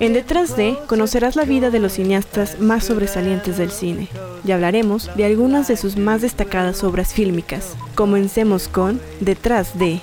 En Detrás de conocerás la vida de los cineastas más sobresalientes del cine y hablaremos de algunas de sus más destacadas obras fílmicas. Comencemos con Detrás de.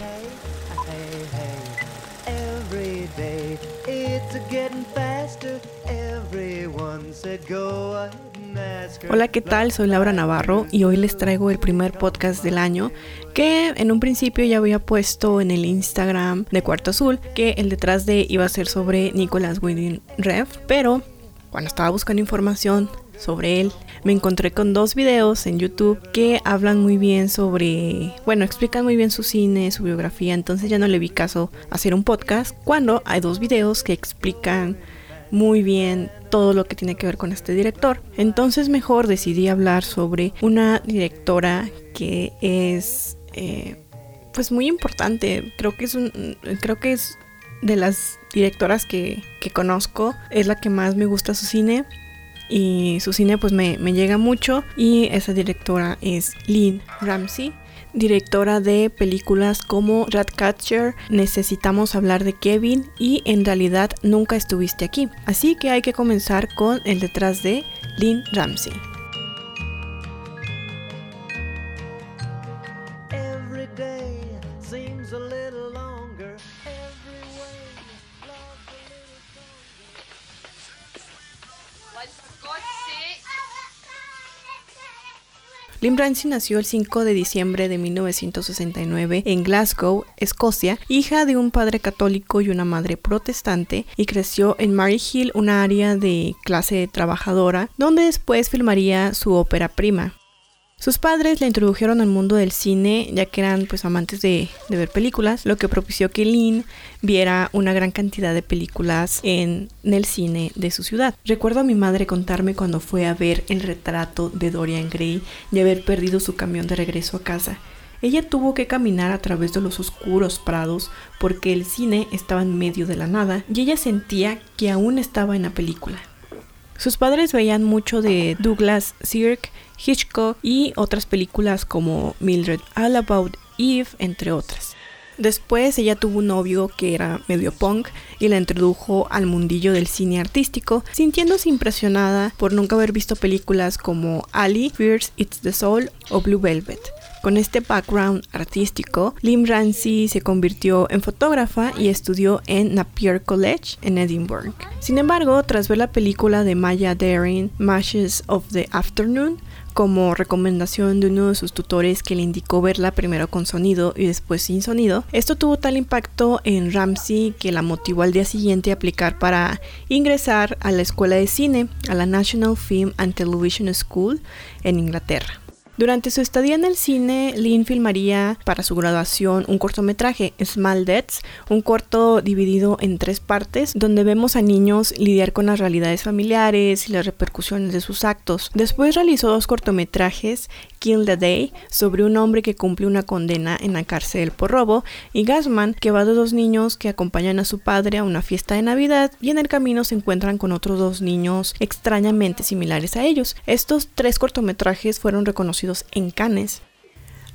Hola, ¿qué tal? Soy Laura Navarro y hoy les traigo el primer podcast del año que en un principio ya había puesto en el Instagram de Cuarto Azul que el detrás de iba a ser sobre Nicolas Winding Rev, pero cuando estaba buscando información sobre él, me encontré con dos videos en YouTube que hablan muy bien sobre, bueno, explican muy bien su cine, su biografía, entonces ya no le vi caso hacer un podcast cuando hay dos videos que explican muy bien todo lo que tiene que ver con este director. Entonces mejor decidí hablar sobre una directora que es eh, pues muy importante. Creo que es creo que es de las directoras que, que conozco. Es la que más me gusta su cine y su cine pues me, me, llega mucho y esa directora es Lynn Ramsey directora de películas como Ratcatcher, Necesitamos hablar de Kevin y En realidad nunca estuviste aquí. Así que hay que comenzar con el detrás de Lynn Ramsey. Lynn Ramsey nació el 5 de diciembre de 1969 en Glasgow, Escocia, hija de un padre católico y una madre protestante, y creció en Mary Hill, una área de clase trabajadora, donde después filmaría su ópera prima. Sus padres la introdujeron al mundo del cine ya que eran pues amantes de, ver películas, lo que propició que Lynn viera una gran cantidad de películas en, el cine de su ciudad. Recuerdo a mi madre contarme cuando fue a ver el retrato de Dorian Gray y haber perdido su camión de regreso a casa. Ella tuvo que caminar a través de los oscuros prados porque el cine estaba en medio de la nada y ella sentía que aún estaba en la película. Sus padres veían mucho de Douglas Sirk, Hitchcock y otras películas como Mildred All About Eve, entre otras. Después ella tuvo un novio que era medio punk y la introdujo al mundillo del cine artístico, sintiéndose impresionada por nunca haber visto películas como Ali, Fierce It's the Soul o Blue Velvet. Con este background artístico, Lim Ramsey se convirtió en fotógrafa y estudió en Napier College en Edinburgh. Sin embargo, tras ver la película de Maya Daring, Mashes of the Afternoon, como recomendación de uno de sus tutores que le indicó verla primero con sonido y después sin sonido. Esto tuvo tal impacto en Ramsey que la motivó al día siguiente a aplicar para ingresar a la escuela de cine, a la National Film and Television School en Inglaterra. Durante su estadía en el cine, Lynn filmaría para su graduación un cortometraje, Small Deaths, un corto dividido en tres partes, donde vemos a niños lidiar con las realidades familiares y las repercusiones de sus actos. Después realizó dos cortometrajes, Kill the Day, sobre un hombre que cumple una condena en la cárcel por robo, y Gasman, que va de dos niños que acompañan a su padre a una fiesta de Navidad y en el camino se encuentran con otros dos niños extrañamente similares a ellos. Estos tres cortometrajes fueron reconocidos en Cannes.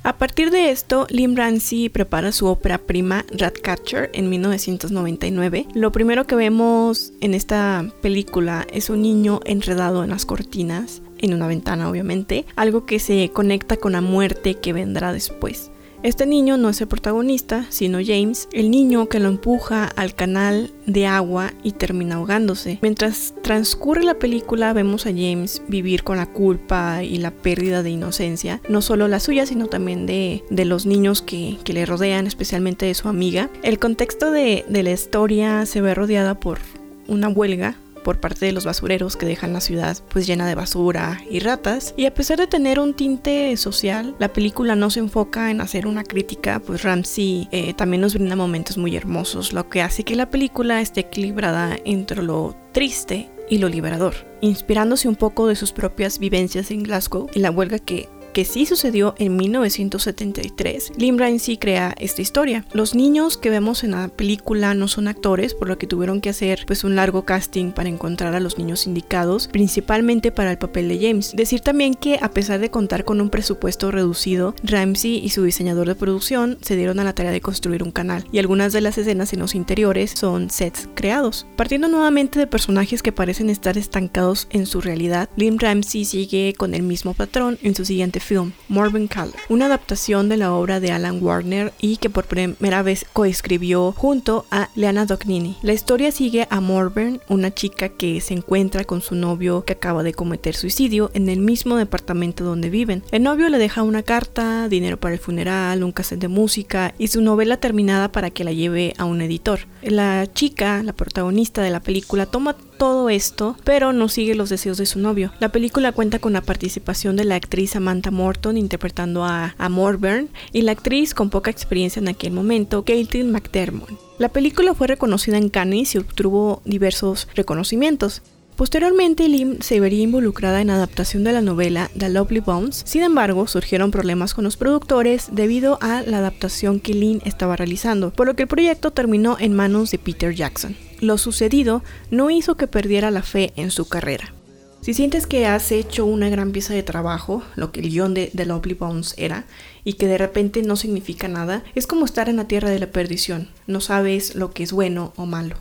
A partir de esto, Lim Ramsey prepara su ópera prima Ratcatcher en 1999. Lo primero que vemos en esta película es un niño enredado en las cortinas, en una ventana obviamente, algo que se conecta con la muerte que vendrá después. Este niño no es el protagonista, sino James, el niño que lo empuja al canal de agua y termina ahogándose. Mientras transcurre la película vemos a James vivir con la culpa y la pérdida de inocencia, no solo la suya, sino también de, los niños que, le rodean, especialmente de su amiga. El contexto de, de la historia se ve rodeada por una huelga por parte de los basureros que dejan la ciudad pues llena de basura y ratas. Y a pesar de tener un tinte social, la película no se enfoca en hacer una crítica, pues Ramsey eh, también nos brinda momentos muy hermosos, lo que hace que la película esté equilibrada entre lo triste y lo liberador, inspirándose un poco de sus propias vivencias en Glasgow y la huelga que que sí sucedió en 1973, Lynn Ramsey crea esta historia. Los niños que vemos en la película no son actores, por lo que tuvieron que hacer pues un largo casting para encontrar a los niños indicados, principalmente para el papel de James. Decir también que a pesar de contar con un presupuesto reducido, Ramsey y su diseñador de producción se dieron a la tarea de construir un canal, y algunas de las escenas en los interiores son sets creados. Partiendo nuevamente de personajes que parecen estar estancados en su realidad, Lynn Ramsey sigue con el mismo patrón en su siguiente film, Morbin Color, una adaptación de la obra de Alan Warner y que por primera vez coescribió junto a Leana Dognini. La historia sigue a Morburn, una chica que se encuentra con su novio que acaba de cometer suicidio en el mismo departamento donde viven. El novio le deja una carta, dinero para el funeral, un cassette de música y su novela terminada para que la lleve a un editor. La chica, la protagonista de la película, toma todo esto, pero no sigue los deseos de su novio. La película cuenta con la participación de la actriz Samantha Morton interpretando a, a Morburn y la actriz con poca experiencia en aquel momento, Caitlin McDermott. La película fue reconocida en Cannes y obtuvo diversos reconocimientos. Posteriormente, Lim se vería involucrada en adaptación de la novela The Lovely Bones, sin embargo, surgieron problemas con los productores debido a la adaptación que Lim estaba realizando, por lo que el proyecto terminó en manos de Peter Jackson. Lo sucedido no hizo que perdiera la fe en su carrera. Si sientes que has hecho una gran pieza de trabajo, lo que el guion de The Lovely Bones era, y que de repente no significa nada, es como estar en la tierra de la perdición, no sabes lo que es bueno o malo.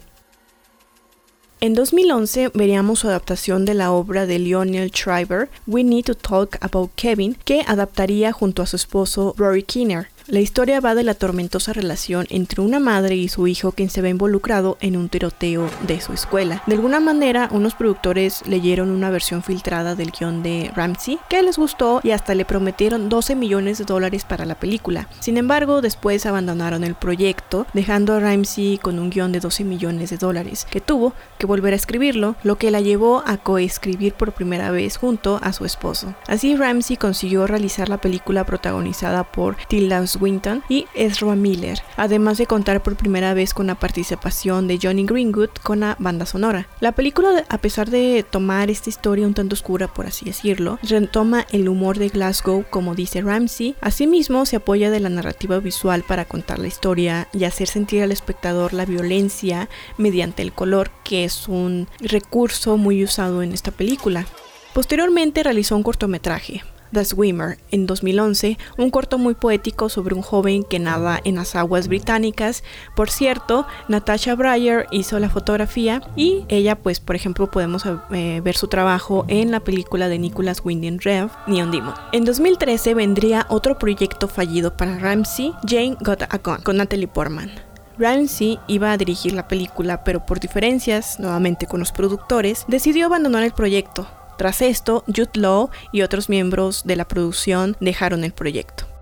En 2011 veríamos su adaptación de la obra de Lionel Shriver, We Need to Talk About Kevin, que adaptaría junto a su esposo Rory Kinner. La historia va de la tormentosa relación entre una madre y su hijo quien se ve involucrado en un tiroteo de su escuela. De alguna manera, unos productores leyeron una versión filtrada del guion de Ramsey que les gustó y hasta le prometieron 12 millones de dólares para la película. Sin embargo, después abandonaron el proyecto, dejando a Ramsey con un guion de 12 millones de dólares, que tuvo que volver a escribirlo, lo que la llevó a coescribir por primera vez junto a su esposo. Así Ramsey consiguió realizar la película protagonizada por Tilda Swinton y Ezra Miller, además de contar por primera vez con la participación de Johnny Greenwood con la banda sonora. La película, a pesar de tomar esta historia un tanto oscura, por así decirlo, retoma el humor de Glasgow, como dice Ramsey. Asimismo, se apoya de la narrativa visual para contar la historia y hacer sentir al espectador la violencia mediante el color, que es un recurso muy usado en esta película. Posteriormente realizó un cortometraje, The Swimmer en 2011, un corto muy poético sobre un joven que nada en las aguas británicas. Por cierto, Natasha Breyer hizo la fotografía y ella, pues, por ejemplo, podemos eh, ver su trabajo en la película de Nicholas Winding Rev, Neon Demon. En 2013 vendría otro proyecto fallido para Ramsey, Jane Got a Gun, con Natalie Portman. Ramsey iba a dirigir la película, pero por diferencias, nuevamente con los productores, decidió abandonar el proyecto. Tras esto, Jude Law y otros miembros de la producción dejaron el proyecto.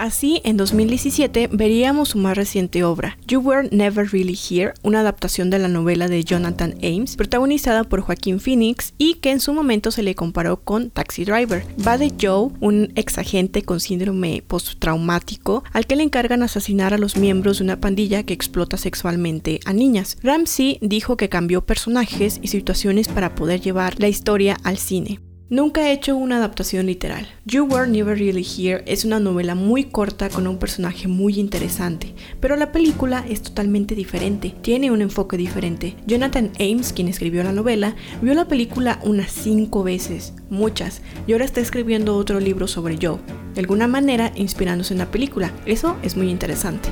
Así, en 2017 veríamos su más reciente obra, You Were Never Really Here, una adaptación de la novela de Jonathan Ames, protagonizada por Joaquín Phoenix y que en su momento se le comparó con Taxi Driver. Va de Joe, un ex agente con síndrome postraumático, al que le encargan asesinar a los miembros de una pandilla que explota sexualmente a niñas. Ramsey dijo que cambió personajes y situaciones para poder llevar la historia al cine. Nunca he hecho una adaptación literal. You Were Never Really Here es una novela muy corta con un personaje muy interesante, pero la película es totalmente diferente, tiene un enfoque diferente. Jonathan Ames, quien escribió la novela, vio la película unas cinco veces, muchas, y ahora está escribiendo otro libro sobre Joe, de alguna manera inspirándose en la película. Eso es muy interesante.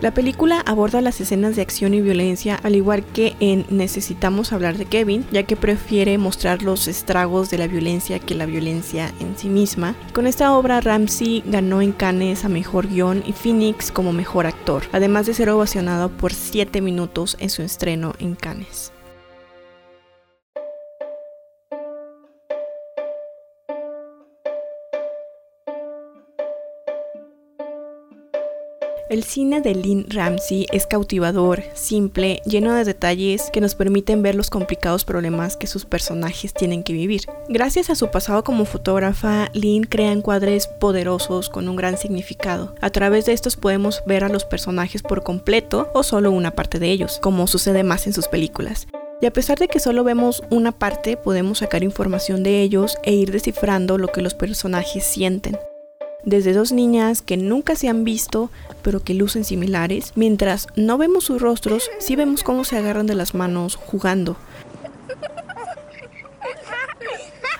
La película aborda las escenas de acción y violencia, al igual que en Necesitamos hablar de Kevin, ya que prefiere mostrar los estragos de la violencia que la violencia en sí misma. Con esta obra, Ramsey ganó en Cannes a mejor guion y Phoenix como mejor actor, además de ser ovacionado por 7 minutos en su estreno en Cannes. El cine de Lynn Ramsey es cautivador, simple, lleno de detalles que nos permiten ver los complicados problemas que sus personajes tienen que vivir. Gracias a su pasado como fotógrafa, Lynn crea encuadres poderosos con un gran significado. A través de estos podemos ver a los personajes por completo o solo una parte de ellos, como sucede más en sus películas. Y a pesar de que solo vemos una parte, podemos sacar información de ellos e ir descifrando lo que los personajes sienten. Desde dos niñas que nunca se han visto, pero que lucen similares, mientras no vemos sus rostros, sí vemos cómo se agarran de las manos jugando.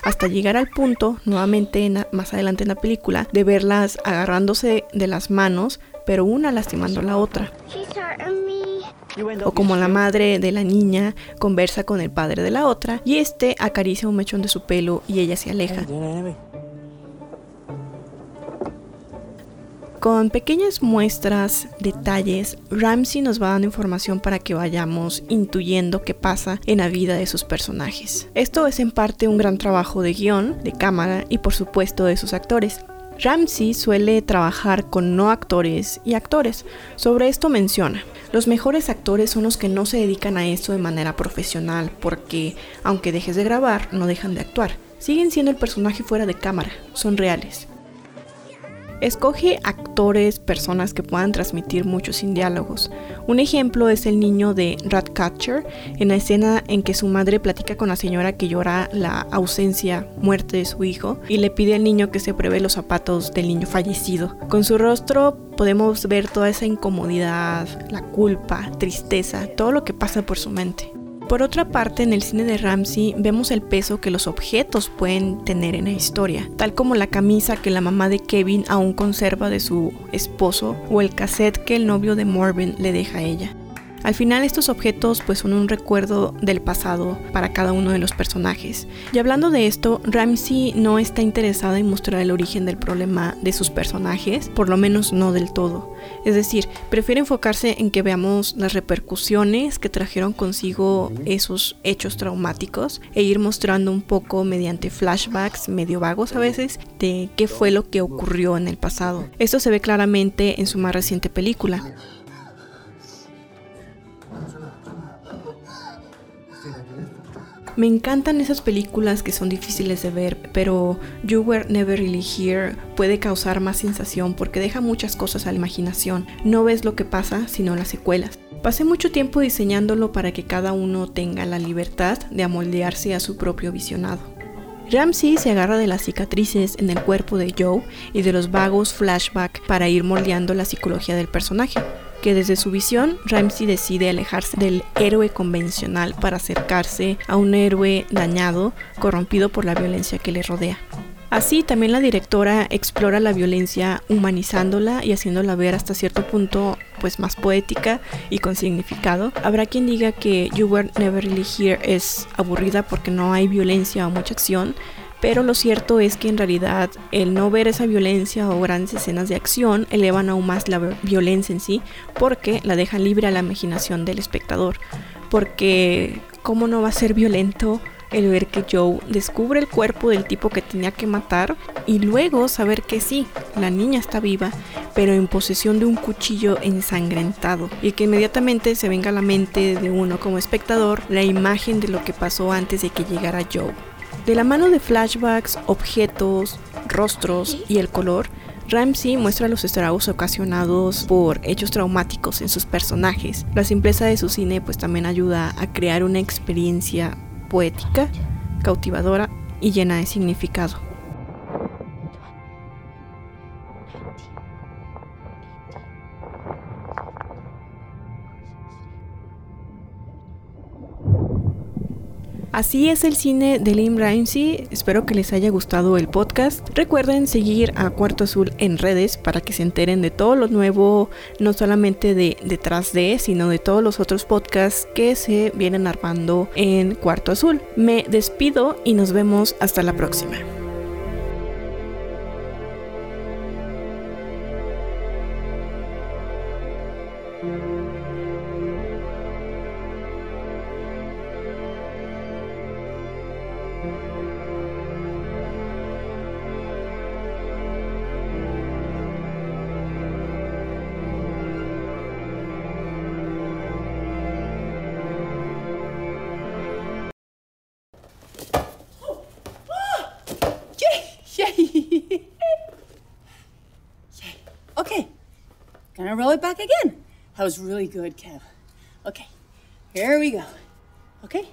Hasta llegar al punto, nuevamente más adelante en la película, de verlas agarrándose de las manos, pero una lastimando a la otra. O como la madre de la niña conversa con el padre de la otra y este acaricia un mechón de su pelo y ella se aleja. Con pequeñas muestras, detalles, Ramsey nos va dando información para que vayamos intuyendo qué pasa en la vida de sus personajes. Esto es en parte un gran trabajo de guion, de cámara y por supuesto de sus actores. Ramsey suele trabajar con no actores y actores. Sobre esto menciona, los mejores actores son los que no se dedican a esto de manera profesional porque, aunque dejes de grabar, no dejan de actuar. Siguen siendo el personaje fuera de cámara, son reales. Escoge actores, personas que puedan transmitir mucho sin diálogos. Un ejemplo es el niño de Ratcatcher, en la escena en que su madre platica con la señora que llora la ausencia, muerte de su hijo, y le pide al niño que se pruebe los zapatos del niño fallecido. Con su rostro podemos ver toda esa incomodidad, la culpa, tristeza, todo lo que pasa por su mente. Por otra parte, en el cine de Ramsey vemos el peso que los objetos pueden tener en la historia, tal como la camisa que la mamá de Kevin aún conserva de su esposo o el cassette que el novio de Morven le deja a ella. Al final estos objetos pues son un recuerdo del pasado para cada uno de los personajes. Y hablando de esto, Ramsey no está interesada en mostrar el origen del problema de sus personajes, por lo menos no del todo. Es decir, prefiere enfocarse en que veamos las repercusiones que trajeron consigo esos hechos traumáticos e ir mostrando un poco mediante flashbacks medio vagos a veces de qué fue lo que ocurrió en el pasado. Esto se ve claramente en su más reciente película. Me encantan esas películas que son difíciles de ver, pero You Were Never Really Here puede causar más sensación porque deja muchas cosas a la imaginación. No ves lo que pasa, sino las secuelas. Pasé mucho tiempo diseñándolo para que cada uno tenga la libertad de amoldearse a su propio visionado. Ramsey se agarra de las cicatrices en el cuerpo de Joe y de los vagos flashbacks para ir moldeando la psicología del personaje que desde su visión Ramsey decide alejarse del héroe convencional para acercarse a un héroe dañado, corrompido por la violencia que le rodea. Así también la directora explora la violencia humanizándola y haciéndola ver hasta cierto punto pues más poética y con significado. Habrá quien diga que You Were Never Really Here es aburrida porque no hay violencia o mucha acción, pero lo cierto es que en realidad el no ver esa violencia o grandes escenas de acción elevan aún más la violencia en sí porque la dejan libre a la imaginación del espectador. Porque ¿cómo no va a ser violento el ver que Joe descubre el cuerpo del tipo que tenía que matar y luego saber que sí, la niña está viva, pero en posesión de un cuchillo ensangrentado y que inmediatamente se venga a la mente de uno como espectador la imagen de lo que pasó antes de que llegara Joe. De la mano de flashbacks, objetos, rostros y el color, Ramsey muestra los estragos ocasionados por hechos traumáticos en sus personajes. La simpleza de su cine pues también ayuda a crear una experiencia poética, cautivadora y llena de significado. Así es el cine de Lim Ramsey. Espero que les haya gustado el podcast. Recuerden seguir a Cuarto Azul en redes para que se enteren de todo lo nuevo, no solamente de detrás de, sino de todos los otros podcasts que se vienen armando en Cuarto Azul. Me despido y nos vemos hasta la próxima. Gonna roll it back again. That was really good, Kev. Okay, here we go. Ok.